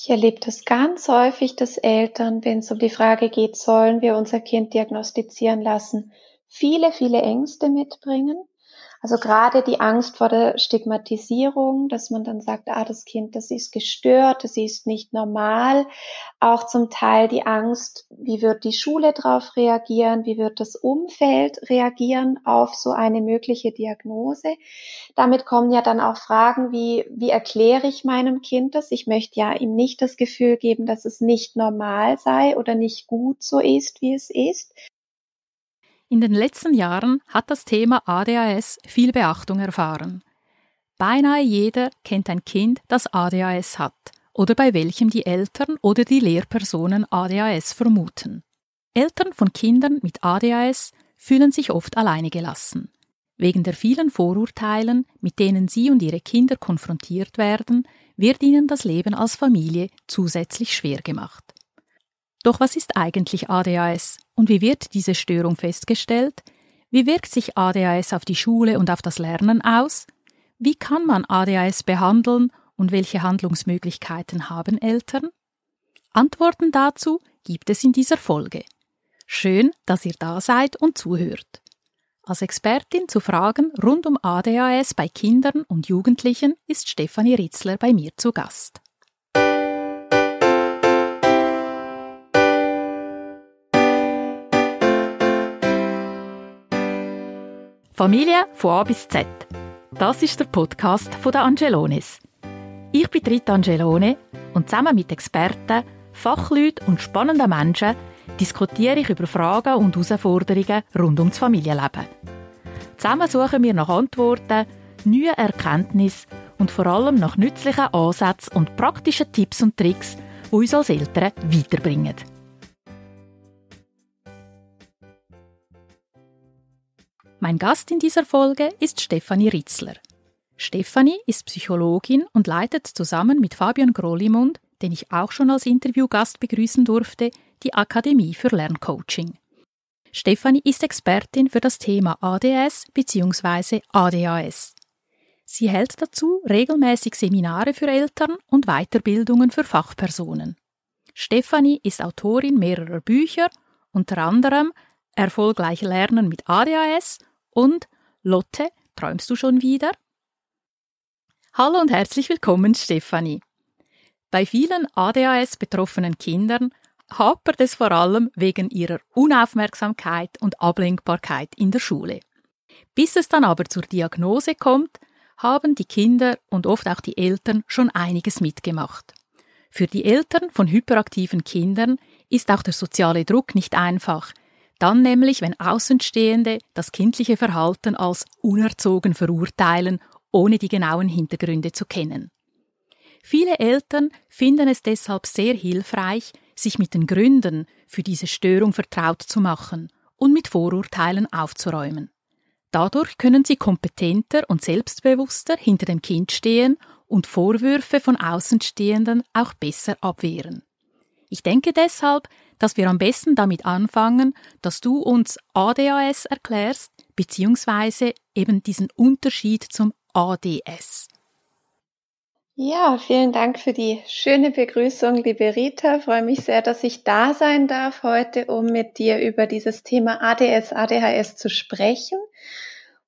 Ich erlebe das ganz häufig, dass Eltern, wenn es um die Frage geht, sollen wir unser Kind diagnostizieren lassen, viele, viele Ängste mitbringen also gerade die Angst vor der Stigmatisierung, dass man dann sagt, ah, das Kind, das ist gestört, das ist nicht normal. Auch zum Teil die Angst, wie wird die Schule darauf reagieren, wie wird das Umfeld reagieren auf so eine mögliche Diagnose. Damit kommen ja dann auch Fragen wie, wie erkläre ich meinem Kind das? Ich möchte ja ihm nicht das Gefühl geben, dass es nicht normal sei oder nicht gut so ist, wie es ist. In den letzten Jahren hat das Thema ADHS viel Beachtung erfahren. Beinahe jeder kennt ein Kind, das ADHS hat oder bei welchem die Eltern oder die Lehrpersonen ADHS vermuten. Eltern von Kindern mit ADHS fühlen sich oft alleine gelassen. Wegen der vielen Vorurteilen, mit denen sie und ihre Kinder konfrontiert werden, wird ihnen das Leben als Familie zusätzlich schwer gemacht. Doch was ist eigentlich ADHS und wie wird diese Störung festgestellt? Wie wirkt sich ADHS auf die Schule und auf das Lernen aus? Wie kann man ADHS behandeln und welche Handlungsmöglichkeiten haben Eltern? Antworten dazu gibt es in dieser Folge. Schön, dass ihr da seid und zuhört. Als Expertin zu Fragen rund um ADHS bei Kindern und Jugendlichen ist Stefanie Ritzler bei mir zu Gast. Familie von A bis Z. Das ist der Podcast von der Angelones. Ich bin Rita Angelone und zusammen mit Experten, Fachleuten und spannenden Menschen diskutiere ich über Fragen und Herausforderungen rund ums Familienleben. Zusammen suchen wir nach Antworten, neuen Erkenntnissen und vor allem nach nützlichen Ansätzen und praktischen Tipps und Tricks, die uns als Eltern weiterbringen. Mein Gast in dieser Folge ist Stefanie Ritzler. Stefanie ist Psychologin und leitet zusammen mit Fabian Grolimund, den ich auch schon als Interviewgast begrüßen durfte, die Akademie für Lerncoaching. Stefanie ist Expertin für das Thema ADS bzw. ADHS. Sie hält dazu regelmäßig Seminare für Eltern und Weiterbildungen für Fachpersonen. Stefanie ist Autorin mehrerer Bücher, unter anderem Erfolgreich Lernen mit ADHS und Lotte, träumst du schon wieder? Hallo und herzlich willkommen, Stefanie. Bei vielen ADHS-betroffenen Kindern hapert es vor allem wegen ihrer Unaufmerksamkeit und Ablenkbarkeit in der Schule. Bis es dann aber zur Diagnose kommt, haben die Kinder und oft auch die Eltern schon einiges mitgemacht. Für die Eltern von hyperaktiven Kindern ist auch der soziale Druck nicht einfach, dann nämlich, wenn Außenstehende das kindliche Verhalten als unerzogen verurteilen, ohne die genauen Hintergründe zu kennen. Viele Eltern finden es deshalb sehr hilfreich, sich mit den Gründen für diese Störung vertraut zu machen und mit Vorurteilen aufzuräumen. Dadurch können sie kompetenter und selbstbewusster hinter dem Kind stehen und Vorwürfe von Außenstehenden auch besser abwehren. Ich denke deshalb, dass wir am besten damit anfangen, dass du uns ADHS erklärst, beziehungsweise eben diesen Unterschied zum ADS. Ja, vielen Dank für die schöne Begrüßung, liebe Rita. Ich freue mich sehr, dass ich da sein darf heute, um mit dir über dieses Thema ADS, ADHS zu sprechen.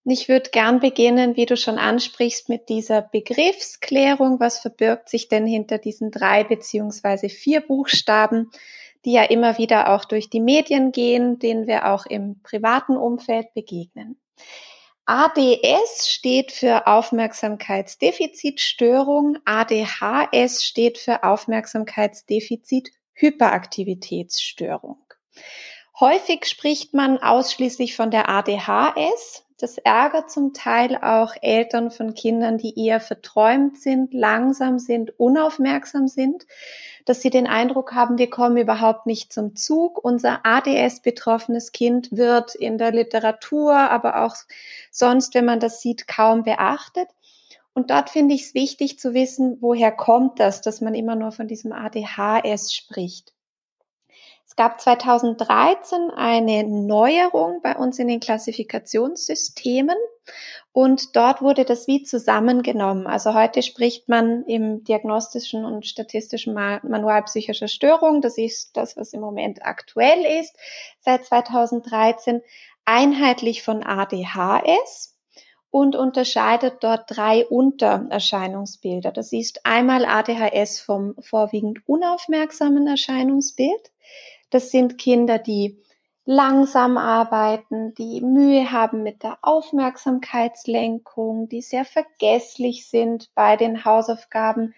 Und ich würde gern beginnen, wie du schon ansprichst, mit dieser Begriffsklärung. Was verbirgt sich denn hinter diesen drei beziehungsweise vier Buchstaben? Die ja immer wieder auch durch die Medien gehen, denen wir auch im privaten Umfeld begegnen. ADS steht für Aufmerksamkeitsdefizitstörung, ADHS steht für Aufmerksamkeitsdefizit-Hyperaktivitätsstörung. Häufig spricht man ausschließlich von der ADHS. Das ärgert zum Teil auch Eltern von Kindern, die eher verträumt sind, langsam sind, unaufmerksam sind dass sie den Eindruck haben, wir kommen überhaupt nicht zum Zug. Unser ADS-betroffenes Kind wird in der Literatur, aber auch sonst, wenn man das sieht, kaum beachtet. Und dort finde ich es wichtig zu wissen, woher kommt das, dass man immer nur von diesem ADHS spricht. Es gab 2013 eine Neuerung bei uns in den Klassifikationssystemen und dort wurde das wie zusammengenommen. Also heute spricht man im diagnostischen und statistischen Manual psychischer Störungen, das ist das, was im Moment aktuell ist, seit 2013 einheitlich von ADHS und unterscheidet dort drei Untererscheinungsbilder. Das ist einmal ADHS vom vorwiegend unaufmerksamen Erscheinungsbild. Das sind Kinder, die langsam arbeiten, die Mühe haben mit der Aufmerksamkeitslenkung, die sehr vergesslich sind bei den Hausaufgaben,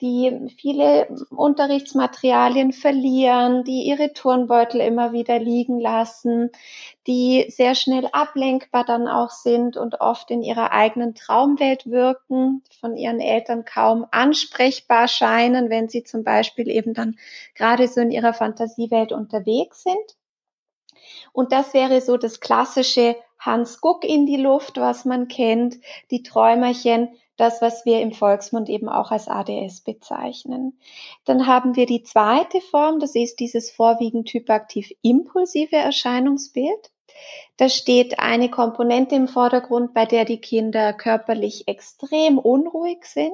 die viele Unterrichtsmaterialien verlieren, die ihre Turnbeutel immer wieder liegen lassen, die sehr schnell ablenkbar dann auch sind und oft in ihrer eigenen Traumwelt wirken, von ihren Eltern kaum ansprechbar scheinen, wenn sie zum Beispiel eben dann gerade so in ihrer Fantasiewelt unterwegs sind. Und das wäre so das klassische Hans Guck in die Luft, was man kennt, die Träumerchen, das, was wir im Volksmund eben auch als ADS bezeichnen. Dann haben wir die zweite Form, das ist dieses vorwiegend hyperaktiv impulsive Erscheinungsbild. Da steht eine Komponente im Vordergrund, bei der die Kinder körperlich extrem unruhig sind.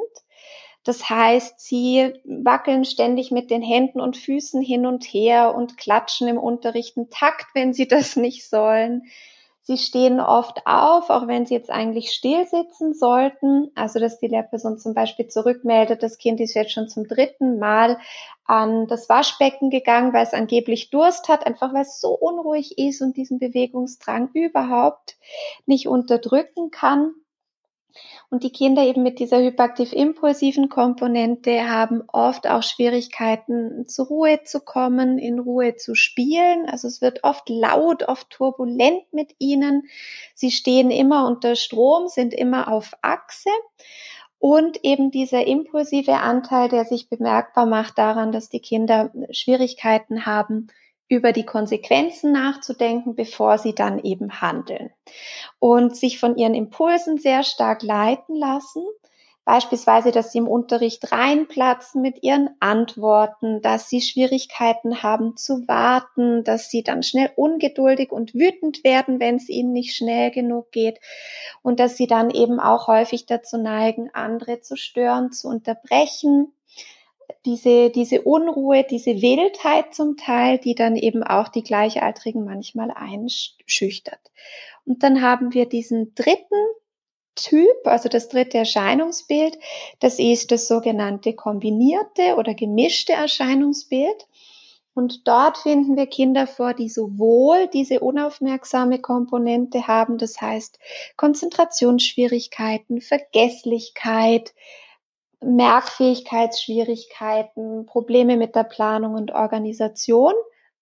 Das heißt, sie wackeln ständig mit den Händen und Füßen hin und her und klatschen im Unterricht einen Takt, wenn sie das nicht sollen. Sie stehen oft auf, auch wenn sie jetzt eigentlich still sitzen sollten. Also, dass die Lehrperson zum Beispiel zurückmeldet, das Kind ist jetzt schon zum dritten Mal an das Waschbecken gegangen, weil es angeblich Durst hat, einfach weil es so unruhig ist und diesen Bewegungsdrang überhaupt nicht unterdrücken kann. Und die Kinder eben mit dieser hyperaktiv-impulsiven Komponente haben oft auch Schwierigkeiten, zur Ruhe zu kommen, in Ruhe zu spielen. Also es wird oft laut, oft turbulent mit ihnen. Sie stehen immer unter Strom, sind immer auf Achse. Und eben dieser impulsive Anteil, der sich bemerkbar macht daran, dass die Kinder Schwierigkeiten haben, über die Konsequenzen nachzudenken, bevor sie dann eben handeln. Und sich von ihren Impulsen sehr stark leiten lassen. Beispielsweise, dass sie im Unterricht reinplatzen mit ihren Antworten, dass sie Schwierigkeiten haben zu warten, dass sie dann schnell ungeduldig und wütend werden, wenn es ihnen nicht schnell genug geht und dass sie dann eben auch häufig dazu neigen, andere zu stören, zu unterbrechen diese, diese Unruhe, diese Wildheit zum Teil, die dann eben auch die Gleichaltrigen manchmal einschüchtert. Und dann haben wir diesen dritten Typ, also das dritte Erscheinungsbild, das ist das sogenannte kombinierte oder gemischte Erscheinungsbild. Und dort finden wir Kinder vor, die sowohl diese unaufmerksame Komponente haben, das heißt Konzentrationsschwierigkeiten, Vergesslichkeit, Merkfähigkeitsschwierigkeiten, Probleme mit der Planung und Organisation,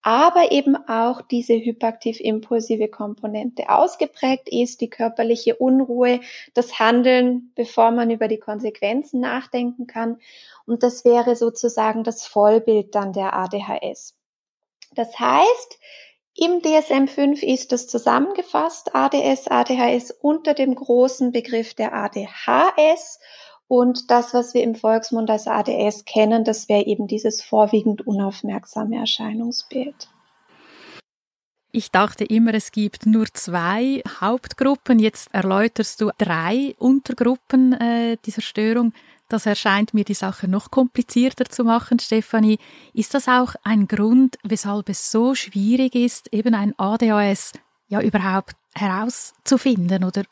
aber eben auch diese hyperaktiv-impulsive Komponente ausgeprägt ist, die körperliche Unruhe, das Handeln, bevor man über die Konsequenzen nachdenken kann. Und das wäre sozusagen das Vollbild dann der ADHS. Das heißt, im DSM-5 ist es zusammengefasst, ADS, ADHS unter dem großen Begriff der ADHS und das, was wir im Volksmund als ADS kennen, das wäre eben dieses vorwiegend unaufmerksame Erscheinungsbild. Ich dachte immer, es gibt nur zwei Hauptgruppen. Jetzt erläuterst du drei Untergruppen äh, dieser Störung. Das erscheint mir die Sache noch komplizierter zu machen, Stefanie. Ist das auch ein Grund, weshalb es so schwierig ist, eben ein ADHS ja überhaupt herauszufinden oder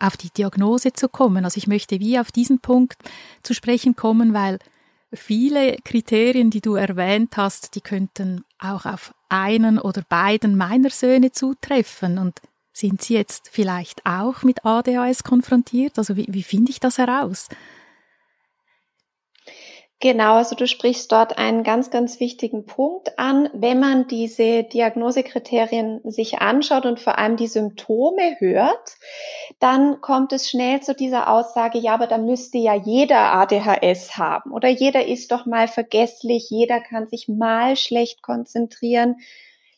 auf die Diagnose zu kommen. Also ich möchte wie auf diesen Punkt zu sprechen kommen, weil viele Kriterien, die du erwähnt hast, die könnten auch auf einen oder beiden meiner Söhne zutreffen. Und sind sie jetzt vielleicht auch mit ADHS konfrontiert? Also wie, wie finde ich das heraus? Genau, also du sprichst dort einen ganz, ganz wichtigen Punkt an. Wenn man diese Diagnosekriterien sich anschaut und vor allem die Symptome hört, dann kommt es schnell zu dieser Aussage, ja, aber da müsste ja jeder ADHS haben oder jeder ist doch mal vergesslich, jeder kann sich mal schlecht konzentrieren.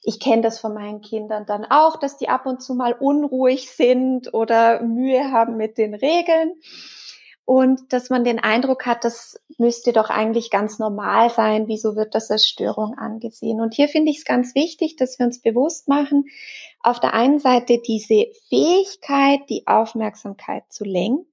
Ich kenne das von meinen Kindern dann auch, dass die ab und zu mal unruhig sind oder Mühe haben mit den Regeln. Und dass man den Eindruck hat, das müsste doch eigentlich ganz normal sein. Wieso wird das als Störung angesehen? Und hier finde ich es ganz wichtig, dass wir uns bewusst machen, auf der einen Seite diese Fähigkeit, die Aufmerksamkeit zu lenken,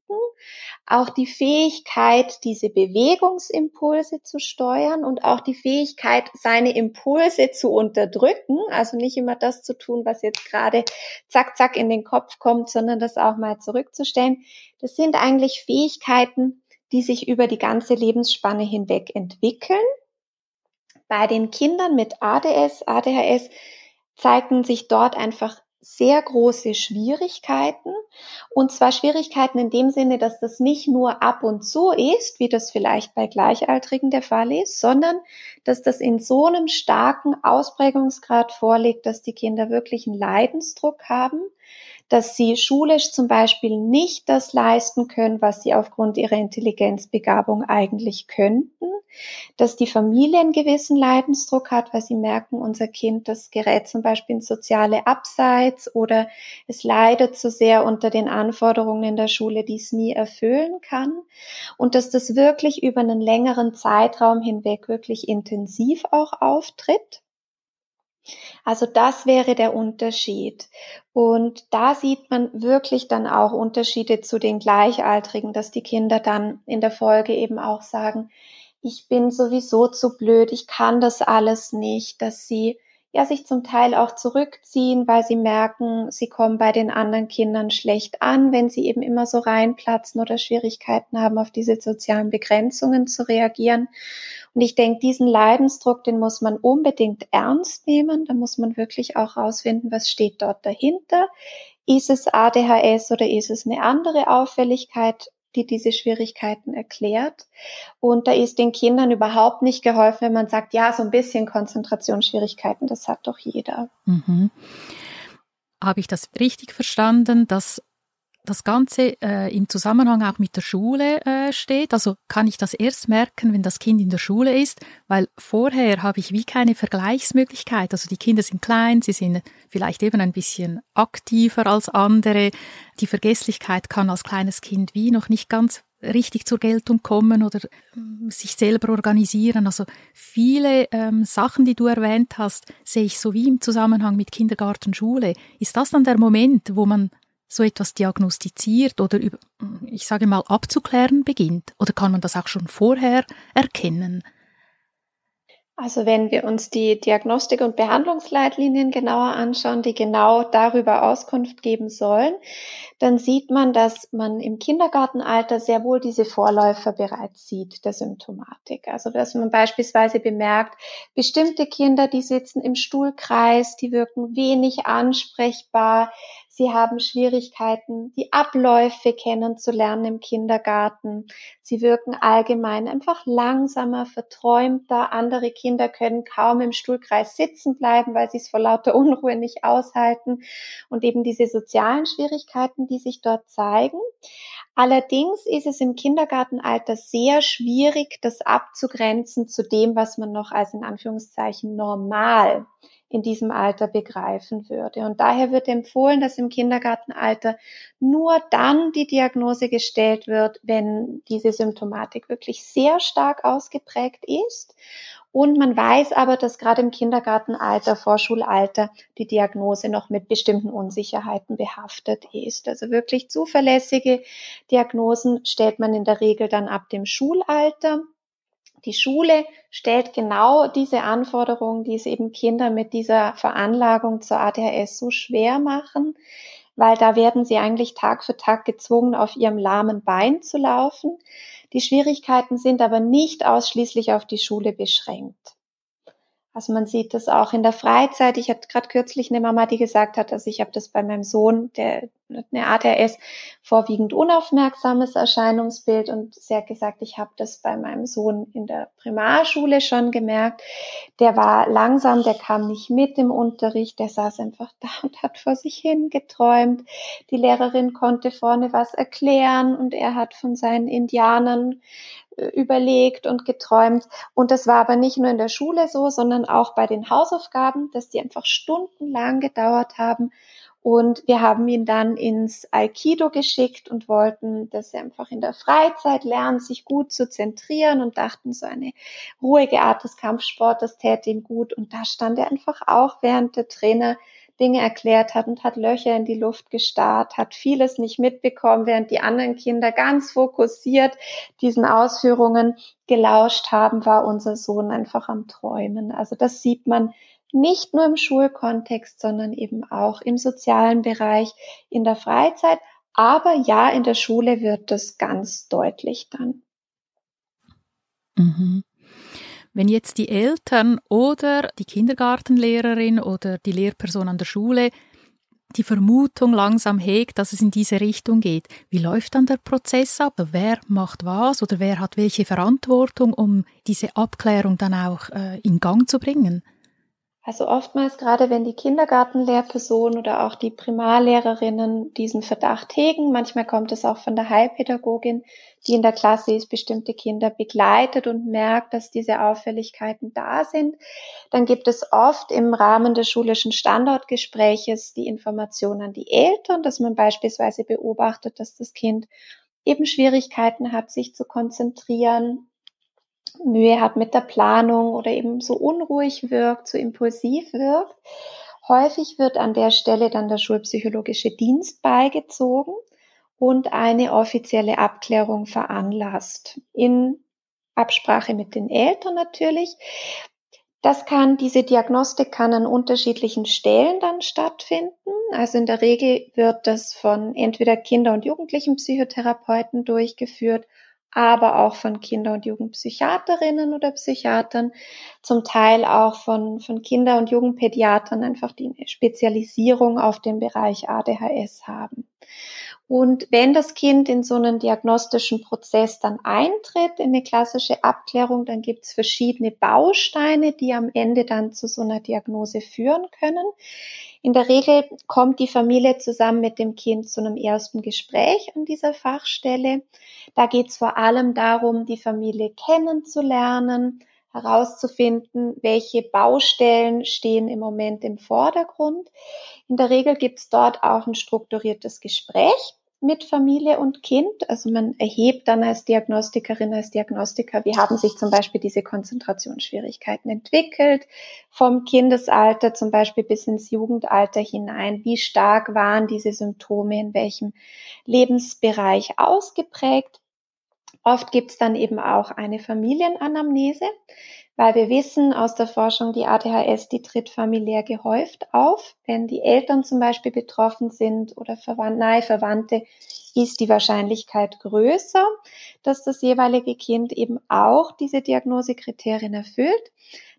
auch die Fähigkeit, diese Bewegungsimpulse zu steuern und auch die Fähigkeit, seine Impulse zu unterdrücken, also nicht immer das zu tun, was jetzt gerade zack, zack in den Kopf kommt, sondern das auch mal zurückzustellen. Das sind eigentlich Fähigkeiten, die sich über die ganze Lebensspanne hinweg entwickeln. Bei den Kindern mit ADS, ADHS zeigten sich dort einfach sehr große Schwierigkeiten. Und zwar Schwierigkeiten in dem Sinne, dass das nicht nur ab und zu ist, wie das vielleicht bei Gleichaltrigen der Fall ist, sondern dass das in so einem starken Ausprägungsgrad vorliegt, dass die Kinder wirklich einen Leidensdruck haben, dass sie schulisch zum Beispiel nicht das leisten können, was sie aufgrund ihrer Intelligenzbegabung eigentlich könnten, dass die Familie einen gewissen Leidensdruck hat, weil sie merken, unser Kind, das gerät zum Beispiel in soziale Abseits oder es leidet zu so sehr unter den Anforderungen in der Schule, die es nie erfüllen kann und dass das wirklich über einen längeren Zeitraum hinweg wirklich intensiv auch auftritt. Also das wäre der Unterschied. Und da sieht man wirklich dann auch Unterschiede zu den Gleichaltrigen, dass die Kinder dann in der Folge eben auch sagen, ich bin sowieso zu blöd, ich kann das alles nicht, dass sie ja sich zum Teil auch zurückziehen, weil sie merken, sie kommen bei den anderen Kindern schlecht an, wenn sie eben immer so reinplatzen oder Schwierigkeiten haben, auf diese sozialen Begrenzungen zu reagieren. Und ich denke, diesen Leidensdruck, den muss man unbedingt ernst nehmen. Da muss man wirklich auch rausfinden, was steht dort dahinter. Ist es ADHS oder ist es eine andere Auffälligkeit? die diese Schwierigkeiten erklärt. Und da ist den Kindern überhaupt nicht geholfen, wenn man sagt, ja, so ein bisschen Konzentrationsschwierigkeiten, das hat doch jeder. Mhm. Habe ich das richtig verstanden, dass das Ganze äh, im Zusammenhang auch mit der Schule äh, steht. Also kann ich das erst merken, wenn das Kind in der Schule ist, weil vorher habe ich wie keine Vergleichsmöglichkeit. Also die Kinder sind klein, sie sind vielleicht eben ein bisschen aktiver als andere. Die Vergesslichkeit kann als kleines Kind wie noch nicht ganz richtig zur Geltung kommen oder ähm, sich selber organisieren. Also viele ähm, Sachen, die du erwähnt hast, sehe ich so wie im Zusammenhang mit Kindergarten, Schule. Ist das dann der Moment, wo man so etwas diagnostiziert oder ich sage mal abzuklären beginnt? Oder kann man das auch schon vorher erkennen? Also wenn wir uns die Diagnostik- und Behandlungsleitlinien genauer anschauen, die genau darüber Auskunft geben sollen, dann sieht man, dass man im Kindergartenalter sehr wohl diese Vorläufer bereits sieht der Symptomatik. Also dass man beispielsweise bemerkt, bestimmte Kinder, die sitzen im Stuhlkreis, die wirken wenig ansprechbar, Sie haben Schwierigkeiten, die Abläufe kennenzulernen im Kindergarten. Sie wirken allgemein einfach langsamer, verträumter. Andere Kinder können kaum im Stuhlkreis sitzen bleiben, weil sie es vor lauter Unruhe nicht aushalten. Und eben diese sozialen Schwierigkeiten, die sich dort zeigen. Allerdings ist es im Kindergartenalter sehr schwierig, das abzugrenzen zu dem, was man noch als in Anführungszeichen normal in diesem Alter begreifen würde. Und daher wird empfohlen, dass im Kindergartenalter nur dann die Diagnose gestellt wird, wenn diese Symptomatik wirklich sehr stark ausgeprägt ist. Und man weiß aber, dass gerade im Kindergartenalter, Vorschulalter die Diagnose noch mit bestimmten Unsicherheiten behaftet ist. Also wirklich zuverlässige Diagnosen stellt man in der Regel dann ab dem Schulalter. Die Schule stellt genau diese Anforderungen, die es eben Kinder mit dieser Veranlagung zur ADHS so schwer machen, weil da werden sie eigentlich Tag für Tag gezwungen, auf ihrem lahmen Bein zu laufen. Die Schwierigkeiten sind aber nicht ausschließlich auf die Schule beschränkt. Also man sieht das auch in der Freizeit. Ich hatte gerade kürzlich eine Mama, die gesagt hat, also ich habe das bei meinem Sohn, der eine ADHS, vorwiegend unaufmerksames Erscheinungsbild und sie hat gesagt, ich habe das bei meinem Sohn in der Primarschule schon gemerkt. Der war langsam, der kam nicht mit im Unterricht, der saß einfach da und hat vor sich hin geträumt. Die Lehrerin konnte vorne was erklären und er hat von seinen Indianern überlegt und geträumt. Und das war aber nicht nur in der Schule so, sondern auch bei den Hausaufgaben, dass die einfach stundenlang gedauert haben. Und wir haben ihn dann ins Aikido geschickt und wollten, dass er einfach in der Freizeit lernt, sich gut zu zentrieren und dachten, so eine ruhige Art des Kampfsports, das täte ihm gut. Und da stand er einfach auch, während der Trainer Dinge erklärt hat und hat Löcher in die Luft gestarrt, hat vieles nicht mitbekommen, während die anderen Kinder ganz fokussiert diesen Ausführungen gelauscht haben, war unser Sohn einfach am Träumen. Also das sieht man nicht nur im Schulkontext, sondern eben auch im sozialen Bereich, in der Freizeit. Aber ja, in der Schule wird das ganz deutlich dann. Mhm. Wenn jetzt die Eltern oder die Kindergartenlehrerin oder die Lehrperson an der Schule die Vermutung langsam hegt, dass es in diese Richtung geht, wie läuft dann der Prozess ab? Wer macht was oder wer hat welche Verantwortung, um diese Abklärung dann auch äh, in Gang zu bringen? Also oftmals, gerade wenn die Kindergartenlehrperson oder auch die Primarlehrerinnen diesen Verdacht hegen, manchmal kommt es auch von der Heilpädagogin, die in der Klasse ist, bestimmte Kinder begleitet und merkt, dass diese Auffälligkeiten da sind, dann gibt es oft im Rahmen des schulischen Standortgespräches die Information an die Eltern, dass man beispielsweise beobachtet, dass das Kind eben Schwierigkeiten hat, sich zu konzentrieren, Mühe hat mit der Planung oder eben so unruhig wirkt, so impulsiv wirkt. Häufig wird an der Stelle dann der schulpsychologische Dienst beigezogen und eine offizielle Abklärung veranlasst. In Absprache mit den Eltern natürlich. Das kann, diese Diagnostik kann an unterschiedlichen Stellen dann stattfinden. Also in der Regel wird das von entweder Kinder- und Jugendlichenpsychotherapeuten durchgeführt aber auch von Kinder- und Jugendpsychiaterinnen oder Psychiatern, zum Teil auch von, von Kinder- und Jugendpädiatern, einfach die Spezialisierung auf den Bereich ADHS haben. Und wenn das Kind in so einen diagnostischen Prozess dann eintritt, in eine klassische Abklärung, dann gibt es verschiedene Bausteine, die am Ende dann zu so einer Diagnose führen können. In der Regel kommt die Familie zusammen mit dem Kind zu einem ersten Gespräch an dieser Fachstelle. Da geht es vor allem darum, die Familie kennenzulernen, herauszufinden, welche Baustellen stehen im Moment im Vordergrund. In der Regel gibt es dort auch ein strukturiertes Gespräch mit Familie und Kind. Also man erhebt dann als Diagnostikerin, als Diagnostiker, wie haben sich zum Beispiel diese Konzentrationsschwierigkeiten entwickelt, vom Kindesalter zum Beispiel bis ins Jugendalter hinein. Wie stark waren diese Symptome in welchem Lebensbereich ausgeprägt? Oft gibt es dann eben auch eine Familienanamnese weil wir wissen aus der Forschung, die ADHS, die tritt familiär gehäuft auf. Wenn die Eltern zum Beispiel betroffen sind oder verwandt, nahe Verwandte, ist die Wahrscheinlichkeit größer, dass das jeweilige Kind eben auch diese Diagnosekriterien erfüllt.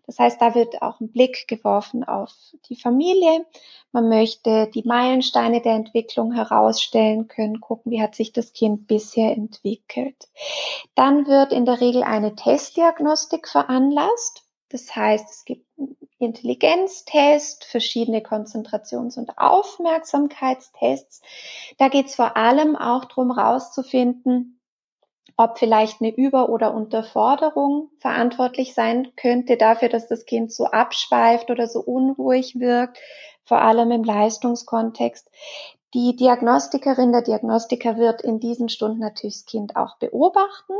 Das heißt, da wird auch ein Blick geworfen auf die Familie. Man möchte die Meilensteine der Entwicklung herausstellen können, gucken, wie hat sich das Kind bisher entwickelt. Dann wird in der Regel eine Testdiagnostik veranlasst. Das heißt, es gibt Intelligenztest, verschiedene Konzentrations- und Aufmerksamkeitstests. Da geht es vor allem auch darum, herauszufinden, ob vielleicht eine Über- oder Unterforderung verantwortlich sein könnte dafür, dass das Kind so abschweift oder so unruhig wirkt, vor allem im Leistungskontext. Die Diagnostikerin, der Diagnostiker wird in diesen Stunden natürlich das Kind auch beobachten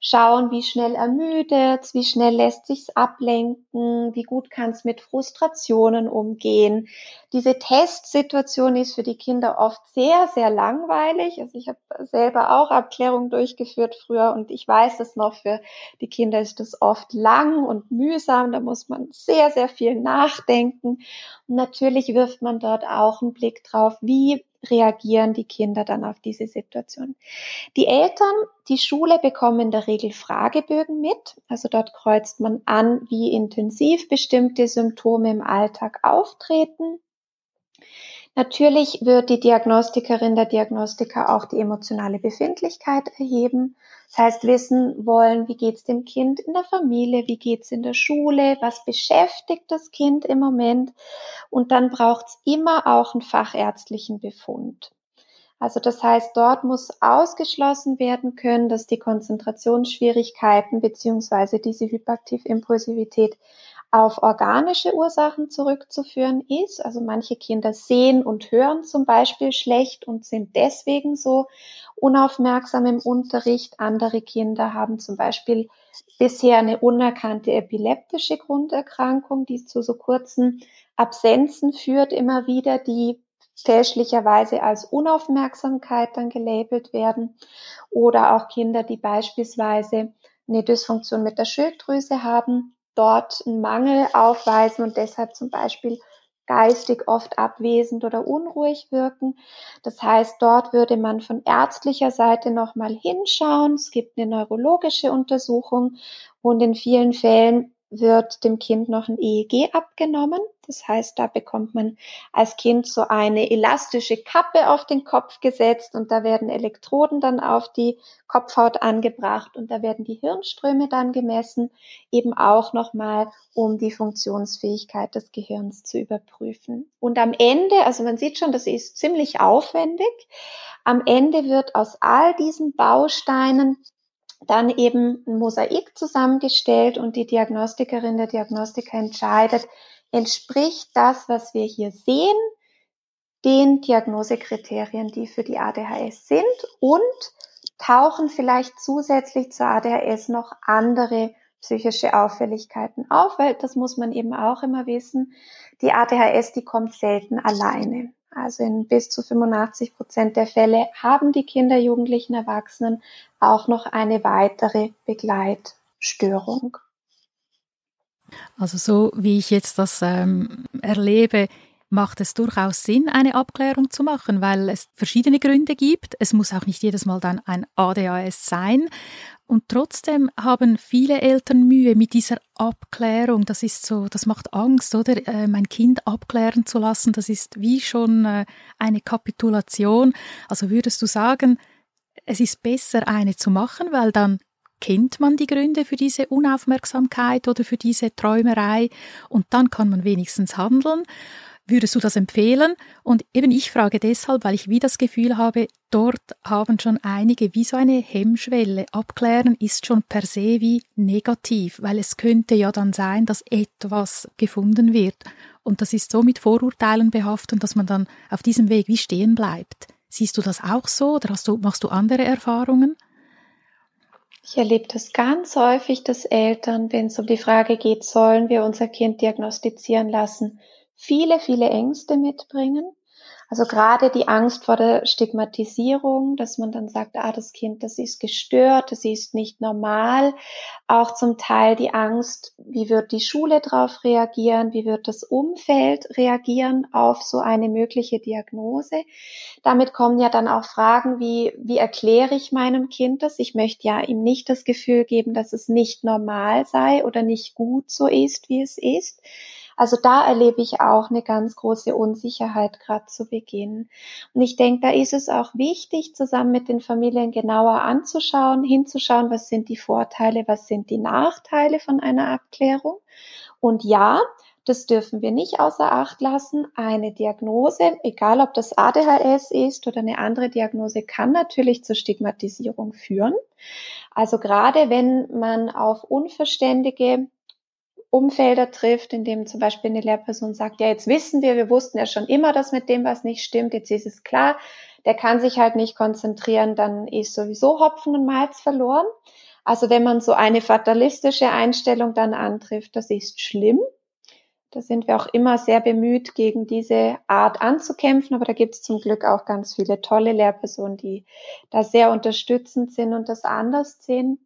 schauen, wie schnell ermüdet, wie schnell lässt sich's ablenken, wie gut kann es mit Frustrationen umgehen. Diese Testsituation ist für die Kinder oft sehr, sehr langweilig. Also ich habe selber auch Abklärungen durchgeführt früher und ich weiß es noch, für die Kinder ist das oft lang und mühsam. Da muss man sehr, sehr viel nachdenken. Und natürlich wirft man dort auch einen Blick drauf, wie reagieren die Kinder dann auf diese Situation. Die Eltern, die Schule bekommen in der Regel Fragebögen mit. Also dort kreuzt man an, wie intensiv bestimmte Symptome im Alltag auftreten. Natürlich wird die Diagnostikerin, der Diagnostiker auch die emotionale Befindlichkeit erheben. Das heißt, wissen wollen, wie geht's dem Kind in der Familie, wie geht's in der Schule, was beschäftigt das Kind im Moment. Und dann braucht's immer auch einen fachärztlichen Befund. Also das heißt, dort muss ausgeschlossen werden können, dass die Konzentrationsschwierigkeiten beziehungsweise diese Hyperaktivimpulsivität auf organische Ursachen zurückzuführen ist. Also manche Kinder sehen und hören zum Beispiel schlecht und sind deswegen so unaufmerksam im Unterricht. Andere Kinder haben zum Beispiel bisher eine unerkannte epileptische Grunderkrankung, die zu so kurzen Absenzen führt immer wieder, die fälschlicherweise als Unaufmerksamkeit dann gelabelt werden. Oder auch Kinder, die beispielsweise eine Dysfunktion mit der Schilddrüse haben, dort einen Mangel aufweisen und deshalb zum Beispiel geistig oft abwesend oder unruhig wirken. Das heißt, dort würde man von ärztlicher Seite nochmal hinschauen. Es gibt eine neurologische Untersuchung und in vielen Fällen wird dem Kind noch ein EEG abgenommen. Das heißt, da bekommt man als Kind so eine elastische Kappe auf den Kopf gesetzt und da werden Elektroden dann auf die Kopfhaut angebracht und da werden die Hirnströme dann gemessen, eben auch nochmal, um die Funktionsfähigkeit des Gehirns zu überprüfen. Und am Ende, also man sieht schon, das ist ziemlich aufwendig. Am Ende wird aus all diesen Bausteinen dann eben ein Mosaik zusammengestellt und die Diagnostikerin, der Diagnostiker entscheidet, entspricht das, was wir hier sehen, den Diagnosekriterien, die für die ADHS sind und tauchen vielleicht zusätzlich zur ADHS noch andere psychische Auffälligkeiten auf, weil das muss man eben auch immer wissen. Die ADHS, die kommt selten alleine. Also in bis zu 85 Prozent der Fälle haben die Kinder, Jugendlichen, Erwachsenen auch noch eine weitere Begleitstörung. Also so wie ich jetzt das ähm, erlebe, macht es durchaus Sinn, eine Abklärung zu machen, weil es verschiedene Gründe gibt. Es muss auch nicht jedes Mal dann ein ADHS sein. Und trotzdem haben viele Eltern Mühe mit dieser Abklärung. Das ist so, das macht Angst, oder? Äh, mein Kind abklären zu lassen, das ist wie schon äh, eine Kapitulation. Also würdest du sagen, es ist besser, eine zu machen, weil dann kennt man die Gründe für diese Unaufmerksamkeit oder für diese Träumerei und dann kann man wenigstens handeln. Würdest du das empfehlen? Und eben ich frage deshalb, weil ich wie das Gefühl habe, dort haben schon einige wie so eine Hemmschwelle. Abklären ist schon per se wie negativ, weil es könnte ja dann sein, dass etwas gefunden wird. Und das ist so mit Vorurteilen behaftet, dass man dann auf diesem Weg wie stehen bleibt. Siehst du das auch so oder du, machst du andere Erfahrungen? Ich erlebe das ganz häufig, dass Eltern, wenn es um die Frage geht, sollen wir unser Kind diagnostizieren lassen, viele, viele Ängste mitbringen. Also gerade die Angst vor der Stigmatisierung, dass man dann sagt, ah, das Kind, das ist gestört, das ist nicht normal. Auch zum Teil die Angst, wie wird die Schule darauf reagieren, wie wird das Umfeld reagieren auf so eine mögliche Diagnose. Damit kommen ja dann auch Fragen wie, wie erkläre ich meinem Kind das? Ich möchte ja ihm nicht das Gefühl geben, dass es nicht normal sei oder nicht gut so ist, wie es ist. Also da erlebe ich auch eine ganz große Unsicherheit gerade zu Beginn. Und ich denke, da ist es auch wichtig, zusammen mit den Familien genauer anzuschauen, hinzuschauen, was sind die Vorteile, was sind die Nachteile von einer Abklärung. Und ja, das dürfen wir nicht außer Acht lassen. Eine Diagnose, egal ob das ADHS ist oder eine andere Diagnose, kann natürlich zur Stigmatisierung führen. Also gerade wenn man auf unverständige Umfelder trifft, in dem zum Beispiel eine Lehrperson sagt, ja, jetzt wissen wir, wir wussten ja schon immer, dass mit dem was nicht stimmt, jetzt ist es klar, der kann sich halt nicht konzentrieren, dann ist sowieso Hopfen und Malz verloren. Also wenn man so eine fatalistische Einstellung dann antrifft, das ist schlimm. Da sind wir auch immer sehr bemüht, gegen diese Art anzukämpfen, aber da gibt es zum Glück auch ganz viele tolle Lehrpersonen, die da sehr unterstützend sind und das anders sehen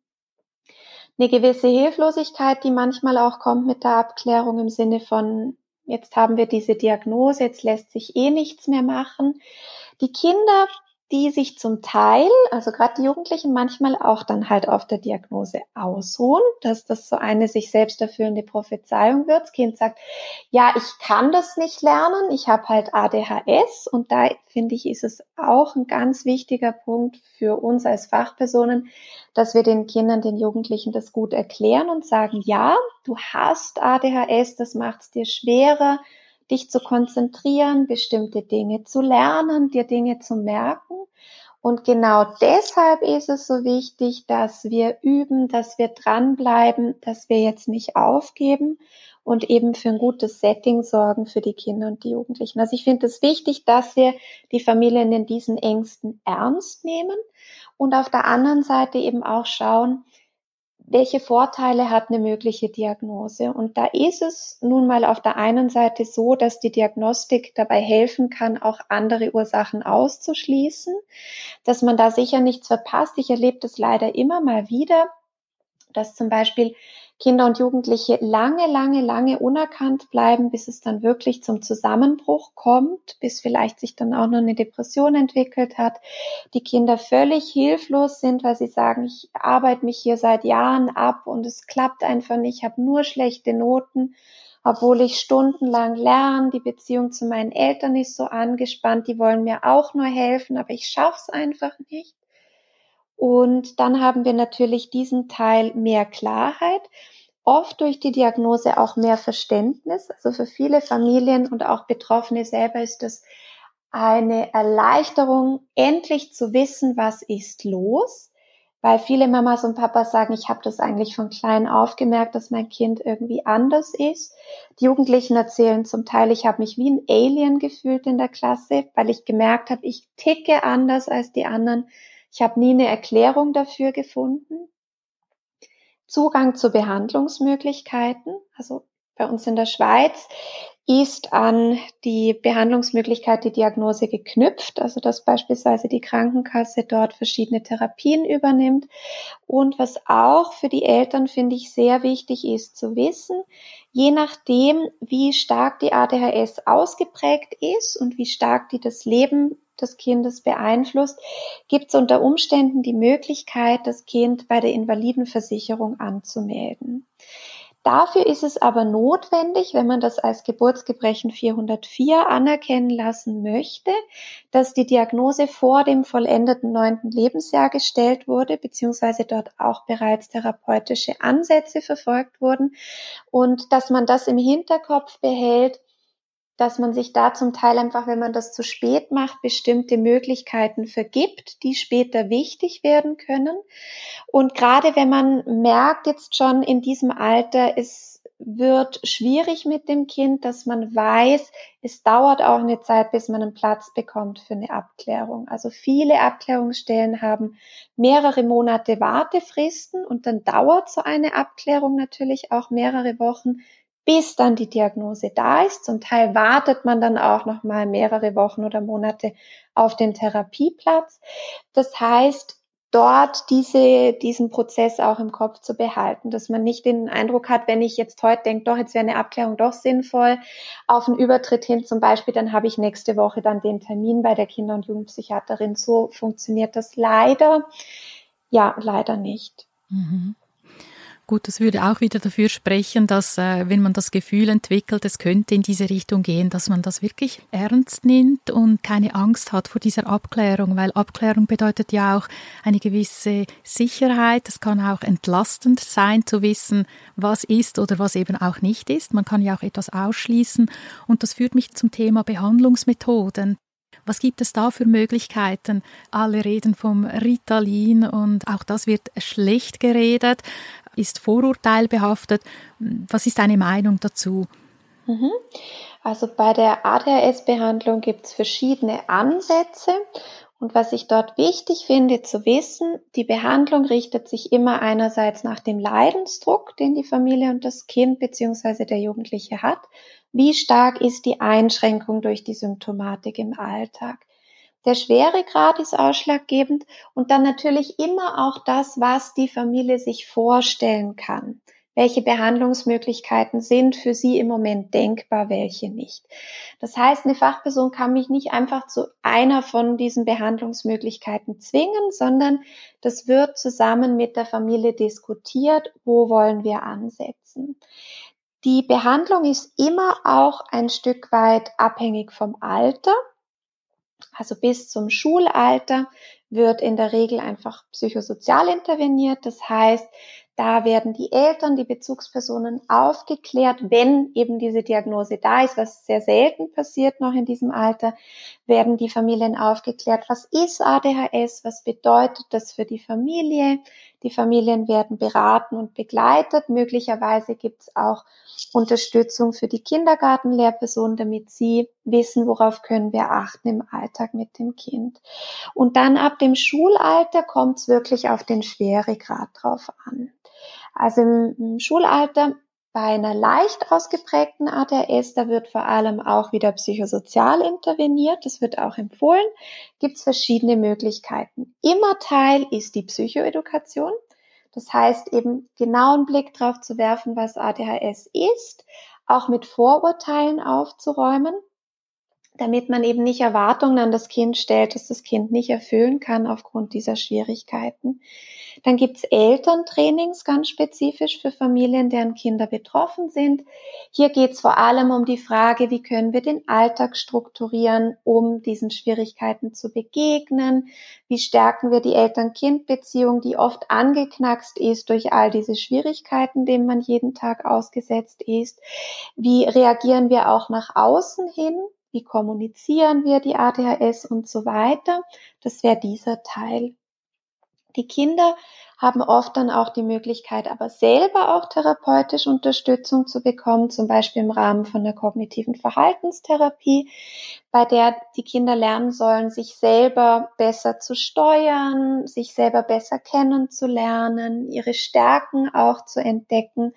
eine gewisse Hilflosigkeit, die manchmal auch kommt mit der Abklärung im Sinne von, jetzt haben wir diese Diagnose, jetzt lässt sich eh nichts mehr machen. Die Kinder die sich zum Teil, also gerade die Jugendlichen, manchmal auch dann halt auf der Diagnose ausruhen, dass das so eine sich selbst erfüllende Prophezeiung wird. Das Kind sagt, ja, ich kann das nicht lernen, ich habe halt ADHS und da finde ich, ist es auch ein ganz wichtiger Punkt für uns als Fachpersonen, dass wir den Kindern, den Jugendlichen das gut erklären und sagen, ja, du hast ADHS, das macht es dir schwerer, dich zu konzentrieren, bestimmte Dinge zu lernen, dir Dinge zu merken. Und genau deshalb ist es so wichtig, dass wir üben, dass wir dranbleiben, dass wir jetzt nicht aufgeben und eben für ein gutes Setting sorgen für die Kinder und die Jugendlichen. Also ich finde es wichtig, dass wir die Familien in diesen Ängsten ernst nehmen und auf der anderen Seite eben auch schauen, welche Vorteile hat eine mögliche Diagnose? Und da ist es nun mal auf der einen Seite so, dass die Diagnostik dabei helfen kann, auch andere Ursachen auszuschließen, dass man da sicher nichts verpasst. Ich erlebe das leider immer mal wieder, dass zum Beispiel Kinder und Jugendliche lange, lange, lange unerkannt bleiben, bis es dann wirklich zum Zusammenbruch kommt, bis vielleicht sich dann auch noch eine Depression entwickelt hat. Die Kinder völlig hilflos sind, weil sie sagen, ich arbeite mich hier seit Jahren ab und es klappt einfach nicht, ich habe nur schlechte Noten, obwohl ich stundenlang lerne, die Beziehung zu meinen Eltern ist so angespannt, die wollen mir auch nur helfen, aber ich schaff's einfach nicht. Und dann haben wir natürlich diesen Teil mehr Klarheit, oft durch die Diagnose auch mehr Verständnis. Also für viele Familien und auch Betroffene selber ist das eine Erleichterung, endlich zu wissen, was ist los. Weil viele Mamas und Papas sagen, ich habe das eigentlich von klein auf gemerkt, dass mein Kind irgendwie anders ist. Die Jugendlichen erzählen zum Teil, ich habe mich wie ein Alien gefühlt in der Klasse, weil ich gemerkt habe, ich ticke anders als die anderen. Ich habe nie eine Erklärung dafür gefunden. Zugang zu Behandlungsmöglichkeiten. Also bei uns in der Schweiz ist an die Behandlungsmöglichkeit die Diagnose geknüpft, also dass beispielsweise die Krankenkasse dort verschiedene Therapien übernimmt. Und was auch für die Eltern, finde ich, sehr wichtig ist zu wissen, je nachdem, wie stark die ADHS ausgeprägt ist und wie stark die das Leben des Kindes beeinflusst, gibt es unter Umständen die Möglichkeit, das Kind bei der Invalidenversicherung anzumelden. Dafür ist es aber notwendig, wenn man das als Geburtsgebrechen 404 anerkennen lassen möchte, dass die Diagnose vor dem vollendeten neunten Lebensjahr gestellt wurde, beziehungsweise dort auch bereits therapeutische Ansätze verfolgt wurden und dass man das im Hinterkopf behält, dass man sich da zum Teil einfach, wenn man das zu spät macht, bestimmte Möglichkeiten vergibt, die später wichtig werden können. Und gerade wenn man merkt jetzt schon in diesem Alter, es wird schwierig mit dem Kind, dass man weiß, es dauert auch eine Zeit, bis man einen Platz bekommt für eine Abklärung. Also viele Abklärungsstellen haben mehrere Monate Wartefristen und dann dauert so eine Abklärung natürlich auch mehrere Wochen, bis dann die Diagnose da ist. Zum Teil wartet man dann auch noch mal mehrere Wochen oder Monate auf den Therapieplatz. Das heißt, dort diese, diesen Prozess auch im Kopf zu behalten, dass man nicht den Eindruck hat, wenn ich jetzt heute denke, doch, jetzt wäre eine Abklärung doch sinnvoll, auf einen Übertritt hin zum Beispiel, dann habe ich nächste Woche dann den Termin bei der Kinder- und Jugendpsychiaterin. So funktioniert das leider. Ja, leider nicht. Mhm. Gut, das würde auch wieder dafür sprechen, dass äh, wenn man das Gefühl entwickelt, es könnte in diese Richtung gehen, dass man das wirklich ernst nimmt und keine Angst hat vor dieser Abklärung, weil Abklärung bedeutet ja auch eine gewisse Sicherheit. Es kann auch entlastend sein zu wissen, was ist oder was eben auch nicht ist. Man kann ja auch etwas ausschließen und das führt mich zum Thema Behandlungsmethoden. Was gibt es da für Möglichkeiten? Alle reden vom Ritalin und auch das wird schlecht geredet ist vorurteilbehaftet. Was ist deine Meinung dazu? Mhm. Also bei der ADHS-Behandlung gibt es verschiedene Ansätze. Und was ich dort wichtig finde zu wissen, die Behandlung richtet sich immer einerseits nach dem Leidensdruck, den die Familie und das Kind bzw. der Jugendliche hat. Wie stark ist die Einschränkung durch die Symptomatik im Alltag? Der Schweregrad ist ausschlaggebend und dann natürlich immer auch das, was die Familie sich vorstellen kann. Welche Behandlungsmöglichkeiten sind für sie im Moment denkbar, welche nicht. Das heißt, eine Fachperson kann mich nicht einfach zu einer von diesen Behandlungsmöglichkeiten zwingen, sondern das wird zusammen mit der Familie diskutiert, wo wollen wir ansetzen. Die Behandlung ist immer auch ein Stück weit abhängig vom Alter. Also bis zum Schulalter wird in der Regel einfach psychosozial interveniert. Das heißt, da werden die Eltern, die Bezugspersonen aufgeklärt, wenn eben diese Diagnose da ist, was sehr selten passiert noch in diesem Alter, werden die Familien aufgeklärt, was ist ADHS, was bedeutet das für die Familie. Die Familien werden beraten und begleitet. Möglicherweise gibt es auch Unterstützung für die Kindergartenlehrperson, damit sie wissen, worauf können wir achten im Alltag mit dem Kind. Und dann ab dem Schulalter kommt es wirklich auf den Schweregrad drauf an. Also im, Schulalter bei einer leicht ausgeprägten ADHS, da wird vor allem auch wieder psychosozial interveniert, das wird auch empfohlen, gibt es verschiedene Möglichkeiten. Immer Teil ist die Psychoedukation, das heißt eben genau einen Blick drauf zu werfen, was ADHS ist, auch mit Vorurteilen aufzuräumen, damit man eben nicht Erwartungen an das Kind stellt, dass das Kind nicht erfüllen kann aufgrund dieser Schwierigkeiten. Dann gibt's Elterntrainings ganz spezifisch für Familien, deren Kinder betroffen sind. Hier geht's vor allem um die Frage, wie können wir den Alltag strukturieren, um diesen Schwierigkeiten zu begegnen? Wie stärken wir die Eltern-Kind-Beziehung, die oft angeknackst ist durch all diese Schwierigkeiten, denen man jeden Tag ausgesetzt ist? Wie reagieren wir auch nach außen hin? Wie kommunizieren wir die ADHS und so weiter? Das wäre dieser Teil. Die Kinder haben oft dann auch die Möglichkeit, aber selber auch therapeutisch Unterstützung zu bekommen, zum Beispiel im Rahmen von der kognitiven Verhaltenstherapie, bei der die Kinder lernen sollen, sich selber besser zu steuern, sich selber besser kennenzulernen, ihre Stärken auch zu entdecken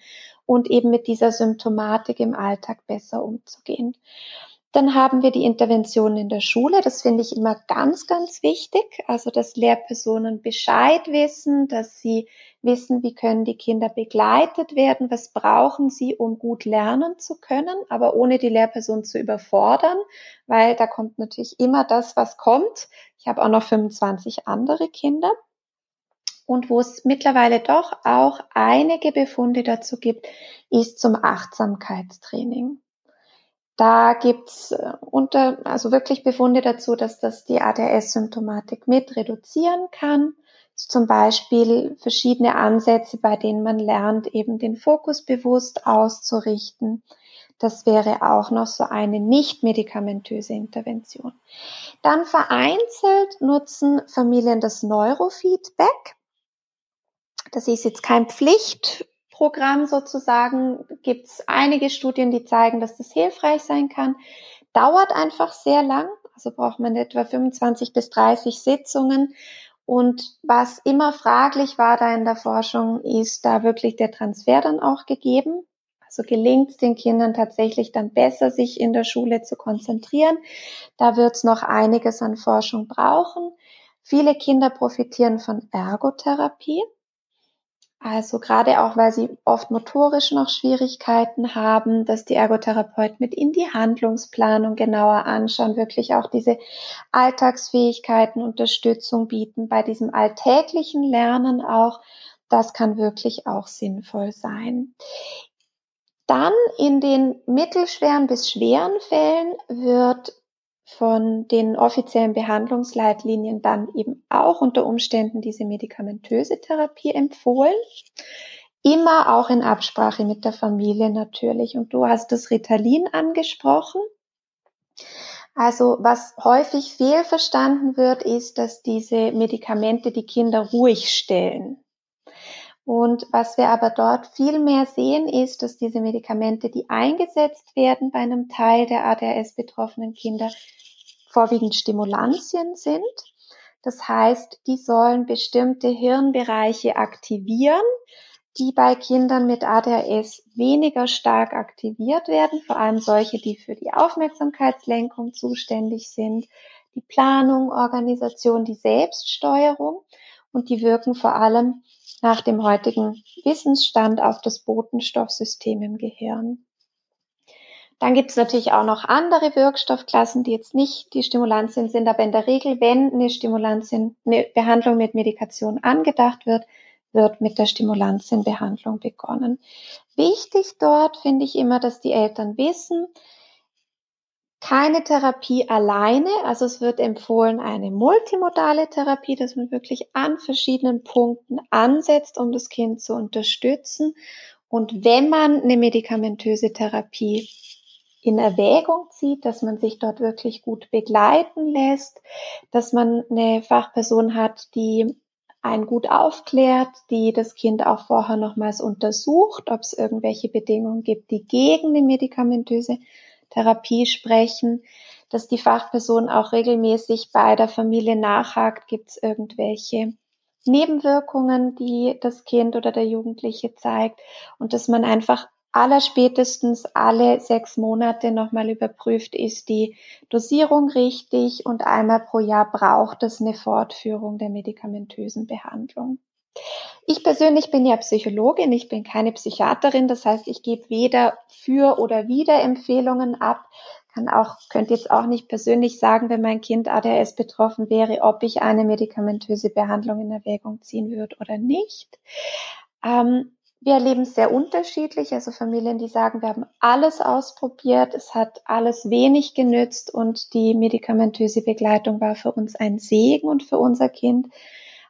und eben mit dieser Symptomatik im Alltag besser umzugehen. Dann haben wir die Intervention in der Schule. Das finde ich immer ganz, ganz wichtig. Also, dass Lehrpersonen Bescheid wissen, dass sie wissen, wie können die Kinder begleitet werden, was brauchen sie, um gut lernen zu können, aber ohne die Lehrperson zu überfordern, weil da kommt natürlich immer das, was kommt. Ich habe auch noch 25 andere Kinder. Und wo es mittlerweile doch auch einige Befunde dazu gibt, ist zum Achtsamkeitstraining. Da gibt's äh, unter, also wirklich Befunde dazu, dass das die ADHS-Symptomatik mit reduzieren kann. Zum Beispiel verschiedene Ansätze, bei denen man lernt, eben den Fokus bewusst auszurichten. Das wäre auch noch so eine nicht medikamentöse Intervention. Dann vereinzelt nutzen Familien das Neurofeedback. Das ist jetzt kein Pflicht Programm sozusagen gibt es einige Studien, die zeigen, dass das hilfreich sein kann. Dauert einfach sehr lang, also braucht man etwa 25 bis 30 Sitzungen. Und was immer fraglich war da in der Forschung, ist da wirklich der Transfer dann auch gegeben. Also gelingt es den Kindern tatsächlich dann besser, sich in der Schule zu konzentrieren. Da wird es noch einiges an Forschung brauchen. Viele Kinder profitieren von Ergotherapie. Also gerade auch, weil sie oft motorisch noch Schwierigkeiten haben, dass die Ergotherapeuten mit ihnen die Handlungsplanung genauer anschauen, wirklich auch diese Alltagsfähigkeiten Unterstützung bieten bei diesem alltäglichen Lernen auch. Das kann wirklich auch sinnvoll sein. Dann in den mittelschweren bis schweren Fällen wird von den offiziellen Behandlungsleitlinien dann eben auch unter Umständen diese medikamentöse Therapie empfohlen. Immer auch in Absprache mit der Familie natürlich. Und du hast das Ritalin angesprochen. Also was häufig fehlverstanden wird, ist, dass diese Medikamente die Kinder ruhig stellen. Und was wir aber dort viel mehr sehen, ist, dass diese Medikamente, die eingesetzt werden bei einem Teil der ADHS betroffenen Kinder, vorwiegend Stimulantien sind. Das heißt, die sollen bestimmte Hirnbereiche aktivieren, die bei Kindern mit ADHS weniger stark aktiviert werden, vor allem solche, die für die Aufmerksamkeitslenkung zuständig sind, die Planung, Organisation, die Selbststeuerung und die wirken vor allem nach dem heutigen Wissensstand auf das Botenstoffsystem im Gehirn. Dann gibt es natürlich auch noch andere Wirkstoffklassen, die jetzt nicht die Stimulantien sind, aber in der Regel, wenn eine Stimulantien, eine Behandlung mit Medikation angedacht wird, wird mit der Stimulantienbehandlung begonnen. Wichtig dort finde ich immer, dass die Eltern wissen, keine Therapie alleine. Also es wird empfohlen eine multimodale Therapie, dass man wirklich an verschiedenen Punkten ansetzt, um das Kind zu unterstützen. Und wenn man eine medikamentöse Therapie in Erwägung zieht, dass man sich dort wirklich gut begleiten lässt, dass man eine Fachperson hat, die einen gut aufklärt, die das Kind auch vorher nochmals untersucht, ob es irgendwelche Bedingungen gibt, die gegen eine medikamentöse Therapie sprechen, dass die Fachperson auch regelmäßig bei der Familie nachhakt, gibt es irgendwelche Nebenwirkungen, die das Kind oder der Jugendliche zeigt? Und dass man einfach allerspätestens alle sechs Monate nochmal überprüft, ist die Dosierung richtig? Und einmal pro Jahr braucht es eine Fortführung der medikamentösen Behandlung. Ich persönlich bin ja Psychologin, ich bin keine Psychiaterin, das heißt, ich gebe weder für oder wider Empfehlungen ab, kann auch, könnte jetzt auch nicht persönlich sagen, wenn mein Kind ADHS betroffen wäre, ob ich eine medikamentöse Behandlung in Erwägung ziehen würde oder nicht. Ähm, wir erleben es sehr unterschiedlich, also Familien, die sagen, wir haben alles ausprobiert, es hat alles wenig genützt und die medikamentöse Begleitung war für uns ein Segen und für unser Kind.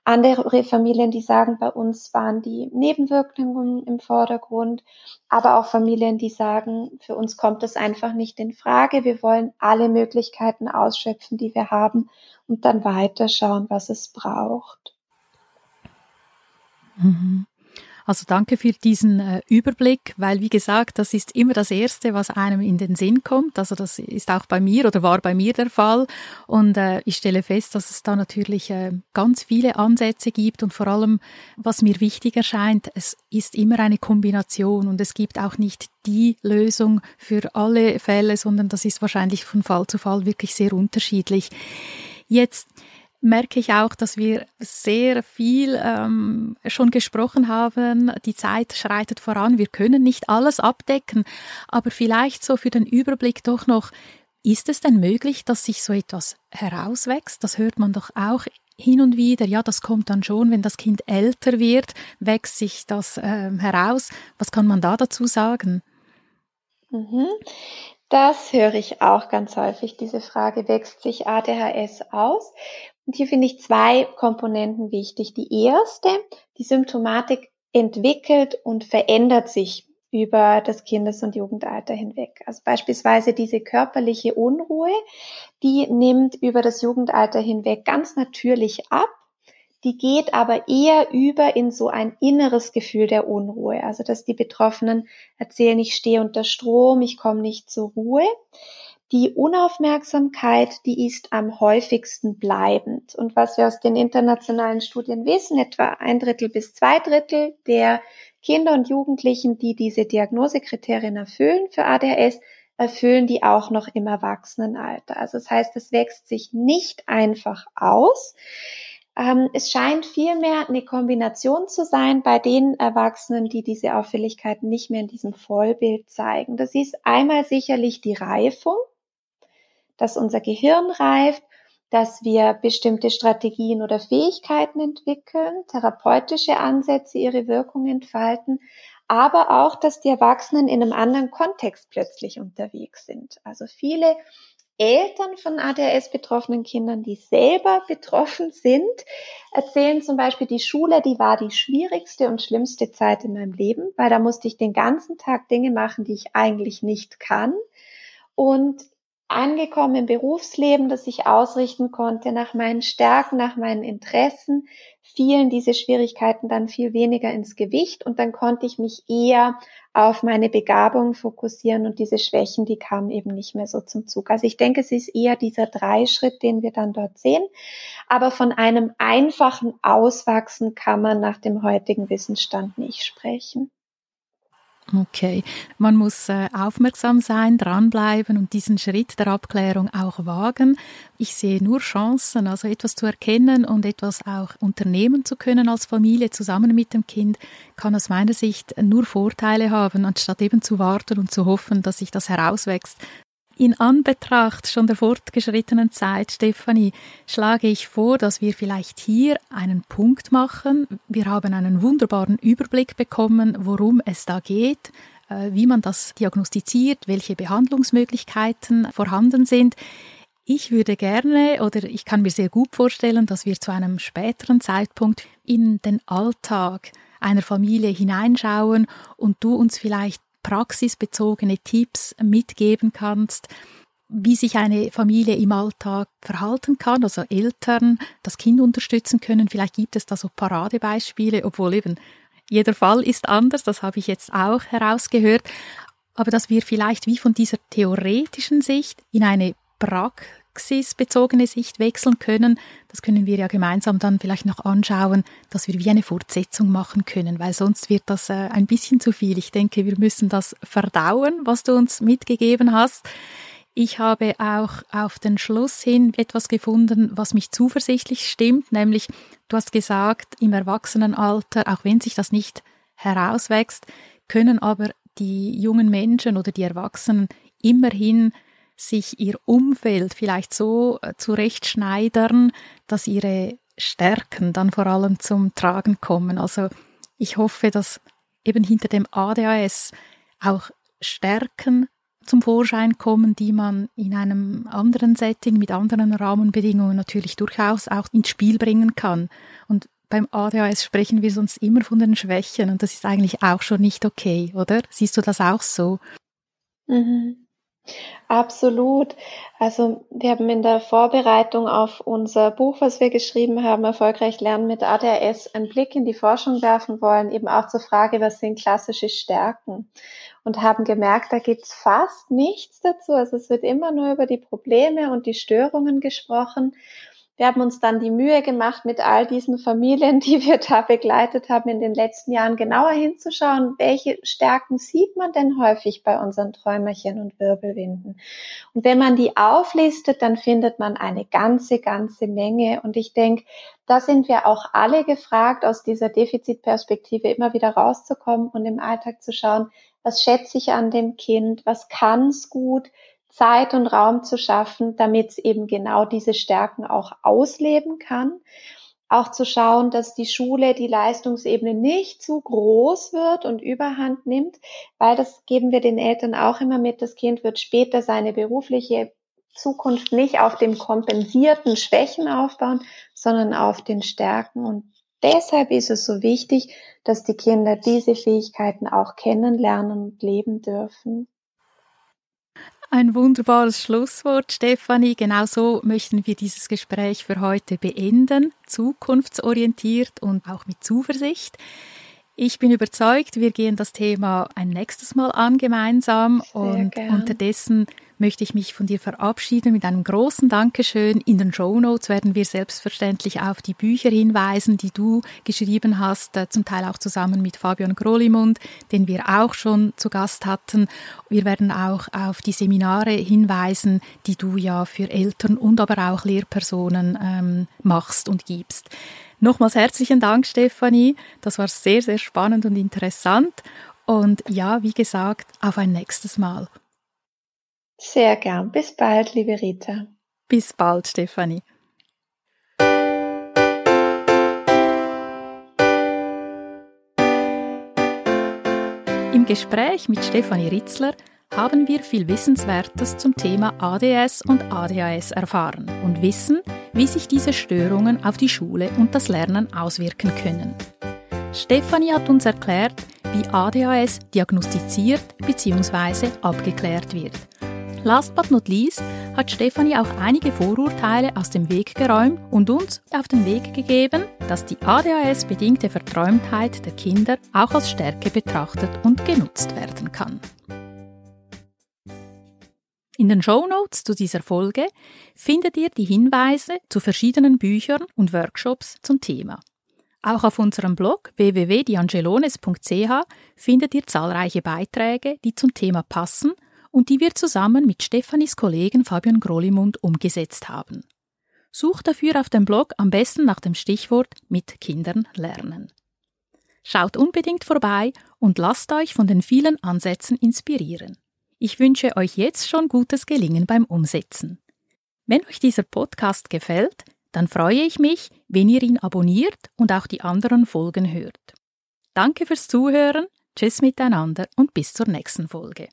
Andere Familien, die sagen, bei uns waren die Nebenwirkungen im Vordergrund, aber auch Familien, die sagen, für uns kommt es einfach nicht in Frage. Wir wollen alle Möglichkeiten ausschöpfen, die wir haben und dann weiterschauen, was es braucht. Mhm. Also danke für diesen äh, Überblick, weil wie gesagt, das ist immer das Erste, was einem in den Sinn kommt. Also das ist auch bei mir oder war bei mir der Fall. Und äh, ich stelle fest, dass es da natürlich äh, ganz viele Ansätze gibt und vor allem, was mir wichtig erscheint, es ist immer eine Kombination und es gibt auch nicht die Lösung für alle Fälle, sondern das ist wahrscheinlich von Fall zu Fall wirklich sehr unterschiedlich. Jetzt merke ich auch, dass wir sehr viel ähm, schon gesprochen haben. Die Zeit schreitet voran. Wir können nicht alles abdecken, aber vielleicht so für den Überblick doch noch, ist es denn möglich, dass sich so etwas herauswächst? Das hört man doch auch hin und wieder. Ja, das kommt dann schon, wenn das Kind älter wird, wächst sich das ähm, heraus. Was kann man da dazu sagen? Mhm. Das höre ich auch ganz häufig, diese Frage, wächst sich ADHS aus? Und hier finde ich zwei Komponenten wichtig. Die erste, die Symptomatik entwickelt und verändert sich über das Kindes- und Jugendalter hinweg. Also beispielsweise diese körperliche Unruhe, die nimmt über das Jugendalter hinweg ganz natürlich ab. Die geht aber eher über in so ein inneres Gefühl der Unruhe. Also dass die Betroffenen erzählen, ich stehe unter Strom, ich komme nicht zur Ruhe. Die Unaufmerksamkeit, die ist am häufigsten bleibend. Und was wir aus den internationalen Studien wissen, etwa ein Drittel bis zwei Drittel der Kinder und Jugendlichen, die diese Diagnosekriterien erfüllen für ADHS, erfüllen die auch noch im Erwachsenenalter. Also das heißt, es wächst sich nicht einfach aus. Ähm, es scheint vielmehr eine Kombination zu sein bei den Erwachsenen, die diese Auffälligkeiten nicht mehr in diesem Vollbild zeigen. Das ist einmal sicherlich die Reifung dass unser Gehirn reift, dass wir bestimmte Strategien oder Fähigkeiten entwickeln, therapeutische Ansätze ihre Wirkung entfalten, aber auch, dass die Erwachsenen in einem anderen Kontext plötzlich unterwegs sind. Also viele Eltern von ADHS betroffenen Kindern, die selber betroffen sind, erzählen zum Beispiel, die Schule, die war die schwierigste und schlimmste Zeit in meinem Leben, weil da musste ich den ganzen Tag Dinge machen, die ich eigentlich nicht kann. Und angekommen im Berufsleben, dass ich ausrichten konnte nach meinen Stärken, nach meinen Interessen, fielen diese Schwierigkeiten dann viel weniger ins Gewicht und dann konnte ich mich eher auf meine Begabung fokussieren und diese Schwächen, die kamen eben nicht mehr so zum Zug. Also ich denke, es ist eher dieser Dreischritt, den wir dann dort sehen. Aber von einem einfachen Auswachsen kann man nach dem heutigen Wissensstand nicht sprechen. Okay, man muss äh, aufmerksam sein, dranbleiben und diesen Schritt der Abklärung auch wagen. Ich sehe nur Chancen, also etwas zu erkennen und etwas auch unternehmen zu können als Familie zusammen mit dem Kind, kann aus meiner Sicht nur Vorteile haben, anstatt eben zu warten und zu hoffen, dass sich das herauswächst. In Anbetracht schon der fortgeschrittenen Zeit, Stefanie, schlage ich vor, dass wir vielleicht hier einen Punkt machen. Wir haben einen wunderbaren Überblick bekommen, worum es da geht, äh, wie man das diagnostiziert, welche Behandlungsmöglichkeiten vorhanden sind. Ich würde gerne oder ich kann mir sehr gut vorstellen, dass wir zu einem späteren Zeitpunkt in den Alltag einer Familie hineinschauen und du uns vielleicht praxisbezogene Tipps mitgeben kannst, wie sich eine Familie im Alltag verhalten kann, also Eltern das Kind unterstützen können. Vielleicht gibt es da so Paradebeispiele, obwohl eben jeder Fall ist anders, das habe ich jetzt auch herausgehört. Aber dass wir vielleicht wie von dieser theoretischen Sicht in eine praxisbezogene Sicht wechseln können, das können wir ja gemeinsam dann vielleicht noch anschauen, dass wir wie eine Fortsetzung machen können, weil sonst wird das äh, ein bisschen zu viel. Ich denke, wir müssen das verdauen, was du uns mitgegeben hast. Ich habe auch auf den Schluss hin etwas gefunden, was mich zuversichtlich stimmt, nämlich du hast gesagt, im Erwachsenenalter, auch wenn sich das nicht herauswächst, können aber die jungen Menschen oder die Erwachsenen immerhin sich ihr Umfeld vielleicht so äh, zurechtschneidern, dass ihre Stärken dann vor allem zum Tragen kommen. Also ich hoffe, dass eben hinter dem ADHS auch Stärken zum Vorschein kommen, die man in einem anderen Setting mit anderen Rahmenbedingungen natürlich durchaus auch ins Spiel bringen kann. Und beim ADHS sprechen wir sonst immer von den Schwächen und das ist eigentlich auch schon nicht okay, oder? Siehst du das auch so? Mhm. Absolut. Also wir haben in der Vorbereitung auf unser Buch, was wir geschrieben haben, Erfolgreich Lernen mit ADHS, einen Blick in die Forschung werfen wollen, eben auch zur Frage, was sind klassische Stärken? Und haben gemerkt, da gibt's fast nichts dazu. Also es wird immer nur über die Probleme und die Störungen gesprochen. Wir haben uns dann die Mühe gemacht, mit all diesen Familien, die wir da begleitet haben, in den letzten Jahren genauer hinzuschauen, welche Stärken sieht man denn häufig bei unseren Träumerchen und Wirbelwinden. Und wenn man die auflistet, dann findet man eine ganze, ganze Menge. Und ich denke, da sind wir auch alle gefragt, aus dieser Defizitperspektive immer wieder rauszukommen und im Alltag zu schauen, was schätze ich an dem Kind, was kann es gut, Zeit und Raum zu schaffen, damit es eben genau diese Stärken auch ausleben kann. Auch zu schauen, dass die Schule die Leistungsebene nicht zu groß wird und überhand nimmt, weil das geben wir den Eltern auch immer mit. Das Kind wird später seine berufliche Zukunft nicht auf dem kompensierten Schwächen aufbauen, sondern auf den Stärken. Und deshalb ist es so wichtig, dass die Kinder diese Fähigkeiten auch kennenlernen und leben dürfen. Ein wunderbares Schlusswort, Stefanie. Genau so möchten wir dieses Gespräch für heute beenden, zukunftsorientiert und auch mit Zuversicht. Ich bin überzeugt, wir gehen das Thema ein nächstes Mal an gemeinsam Sehr und gern. unterdessen möchte ich mich von dir verabschieden mit einem großen Dankeschön. In den Show Notes werden wir selbstverständlich auf die Bücher hinweisen, die du geschrieben hast, äh, zum Teil auch zusammen mit Fabian Grolimund, den wir auch schon zu Gast hatten. Wir werden auch auf die Seminare hinweisen, die du ja für Eltern und aber auch Lehrpersonen ähm, machst und gibst. Nochmals herzlichen Dank, Stefanie. Das war sehr, sehr spannend und interessant. Und ja, wie gesagt, auf ein nächstes Mal. Sehr gern. Bis bald, liebe Rita. Bis bald, Stefanie. Im Gespräch mit Stefanie Ritzler haben wir viel Wissenswertes zum Thema ADS und ADHS erfahren und wissen, wie sich diese Störungen auf die Schule und das Lernen auswirken können. Stefanie hat uns erklärt, wie ADHS diagnostiziert bzw. abgeklärt wird Last but not least hat Stefanie auch einige Vorurteile aus dem Weg geräumt und uns auf den Weg gegeben, dass die ADHS-bedingte Verträumtheit der Kinder auch als Stärke betrachtet und genutzt werden kann. In den Show Notes zu dieser Folge findet ihr die Hinweise zu verschiedenen Büchern und Workshops zum Thema. Auch auf unserem Blog www.diangelones.ch findet ihr zahlreiche Beiträge, die zum Thema passen und die wir zusammen mit Stefanis Kollegen Fabian Grolimund umgesetzt haben. Sucht dafür auf dem Blog am besten nach dem Stichwort mit Kindern lernen. Schaut unbedingt vorbei und lasst euch von den vielen Ansätzen inspirieren. Ich wünsche euch jetzt schon gutes Gelingen beim Umsetzen. Wenn euch dieser Podcast gefällt, dann freue ich mich, wenn ihr ihn abonniert und auch die anderen Folgen hört. Danke fürs Zuhören Tschüss miteinander und bis zur nächsten Folge.